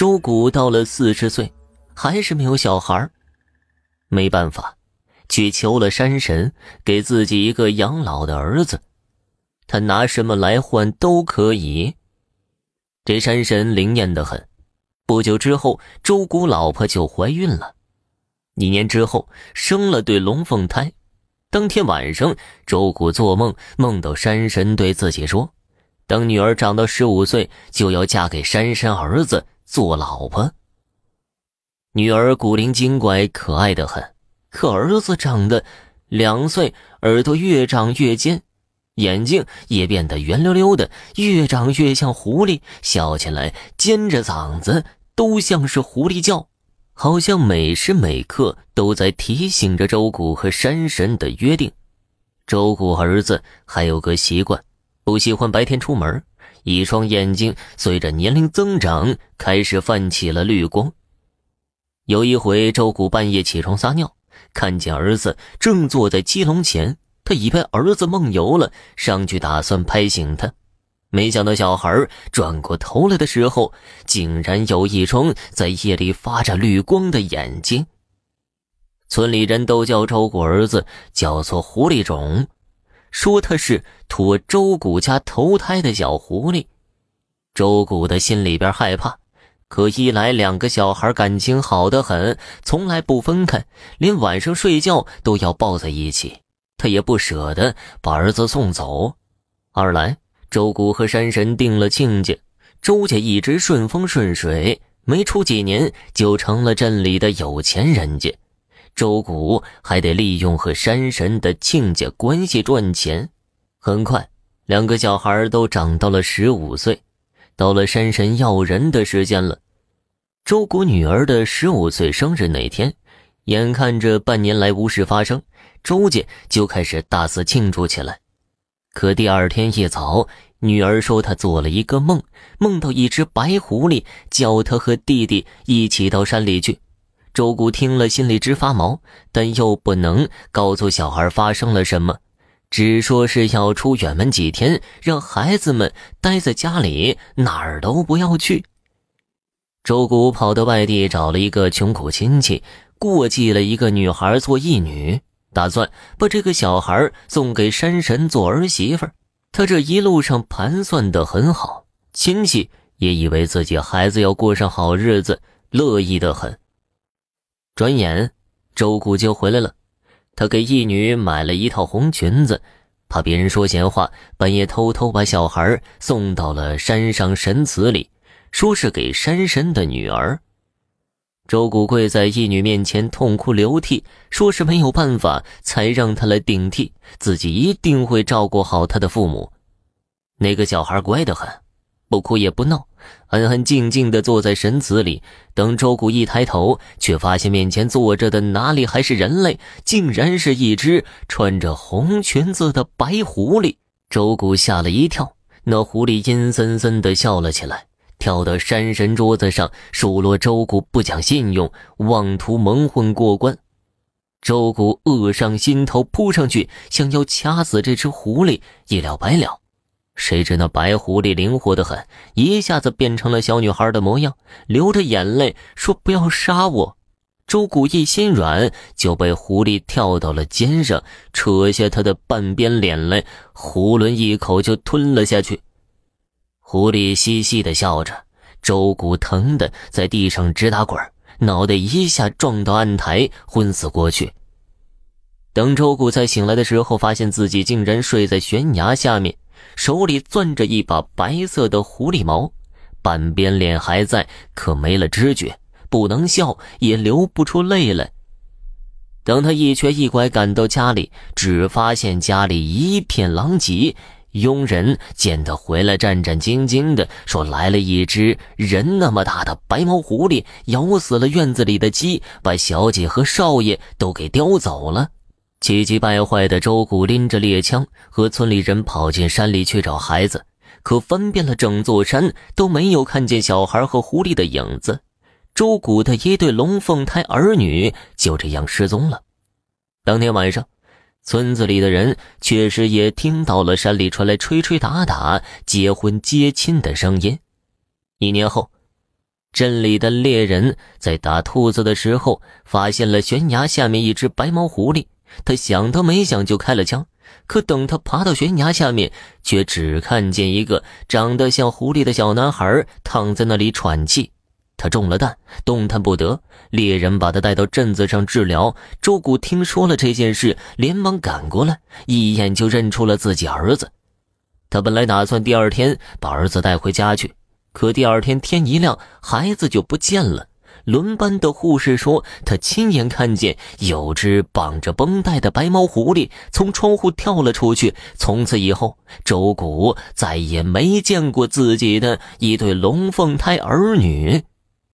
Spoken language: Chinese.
周谷到了四十岁，还是没有小孩没办法，去求了山神，给自己一个养老的儿子。他拿什么来换都可以。这山神灵验的很。不久之后，周谷老婆就怀孕了。一年之后，生了对龙凤胎。当天晚上，周谷做梦，梦到山神对自己说：“等女儿长到十五岁，就要嫁给山神儿子做老婆。”女儿古灵精怪，可爱的很，可儿子长得两岁，耳朵越长越尖，眼睛也变得圆溜溜的，越长越像狐狸，笑起来尖着嗓子，都像是狐狸叫。好像每时每刻都在提醒着周谷和山神的约定。周谷儿子还有个习惯，不喜欢白天出门，一双眼睛随着年龄增长开始泛起了绿光。有一回，周谷半夜起床撒尿，看见儿子正坐在鸡笼前，他以为儿子梦游了，上去打算拍醒他。没想到小孩转过头来的时候，竟然有一双在夜里发着绿光的眼睛。村里人都叫周谷儿子叫做狐狸种，说他是托周谷家投胎的小狐狸。周谷的心里边害怕，可一来两个小孩感情好得很，从来不分开，连晚上睡觉都要抱在一起，他也不舍得把儿子送走；二来。周谷和山神定了亲家，周家一直顺风顺水，没出几年就成了镇里的有钱人家。周谷还得利用和山神的亲家关系赚钱。很快，两个小孩都长到了十五岁，到了山神要人的时间了。周谷女儿的十五岁生日那天，眼看着半年来无事发生，周家就开始大肆庆祝起来。可第二天一早，女儿说她做了一个梦，梦到一只白狐狸叫她和弟弟一起到山里去。周谷听了心里直发毛，但又不能告诉小孩发生了什么，只说是要出远门几天，让孩子们待在家里，哪儿都不要去。周谷跑到外地找了一个穷苦亲戚，过继了一个女孩做义女。打算把这个小孩送给山神做儿媳妇他这一路上盘算的很好，亲戚也以为自己孩子要过上好日子，乐意的很。转眼，周谷就回来了。他给义女买了一套红裙子，怕别人说闲话，半夜偷偷把小孩送到了山上神祠里，说是给山神的女儿。周谷跪在义女面前痛哭流涕，说是没有办法才让她来顶替自己，一定会照顾好她的父母。那个小孩乖得很，不哭也不闹，安安静静地坐在神祠里。等周谷一抬头，却发现面前坐着的哪里还是人类，竟然是一只穿着红裙子的白狐狸。周谷吓了一跳，那狐狸阴森森地笑了起来。跳到山神桌子上数落周谷不讲信用，妄图蒙混过关。周谷恶上心头，扑上去想要掐死这只狐狸，一了百了。谁知那白狐狸灵活得很，一下子变成了小女孩的模样，流着眼泪说：“不要杀我。”周谷一心软，就被狐狸跳到了肩上，扯下他的半边脸来，囫囵一口就吞了下去。狐狸嘻嘻的笑着，周谷疼的在地上直打滚，脑袋一下撞到案台，昏死过去。等周谷再醒来的时候，发现自己竟然睡在悬崖下面，手里攥着一把白色的狐狸毛，半边脸还在，可没了知觉，不能笑，也流不出泪来。等他一瘸一拐赶到家里，只发现家里一片狼藉。佣人见他回来，战战兢兢的说：“来了一只人那么大的白毛狐狸，咬死了院子里的鸡，把小姐和少爷都给叼走了。”气急败坏的周谷拎着猎枪和村里人跑进山里去找孩子，可翻遍了整座山都没有看见小孩和狐狸的影子。周谷的一对龙凤胎儿女就这样失踪了。当天晚上。村子里的人确实也听到了山里传来吹吹打打、结婚接亲的声音。一年后，镇里的猎人在打兔子的时候，发现了悬崖下面一只白毛狐狸。他想都没想就开了枪，可等他爬到悬崖下面，却只看见一个长得像狐狸的小男孩躺在那里喘气。他中了弹，动弹不得。猎人把他带到镇子上治疗。周谷听说了这件事，连忙赶过来，一眼就认出了自己儿子。他本来打算第二天把儿子带回家去。可第二天天一亮，孩子就不见了。轮班的护士说，他亲眼看见有只绑着绷带的白毛狐狸从窗户跳了出去。从此以后，周谷再也没见过自己的一对龙凤胎儿女。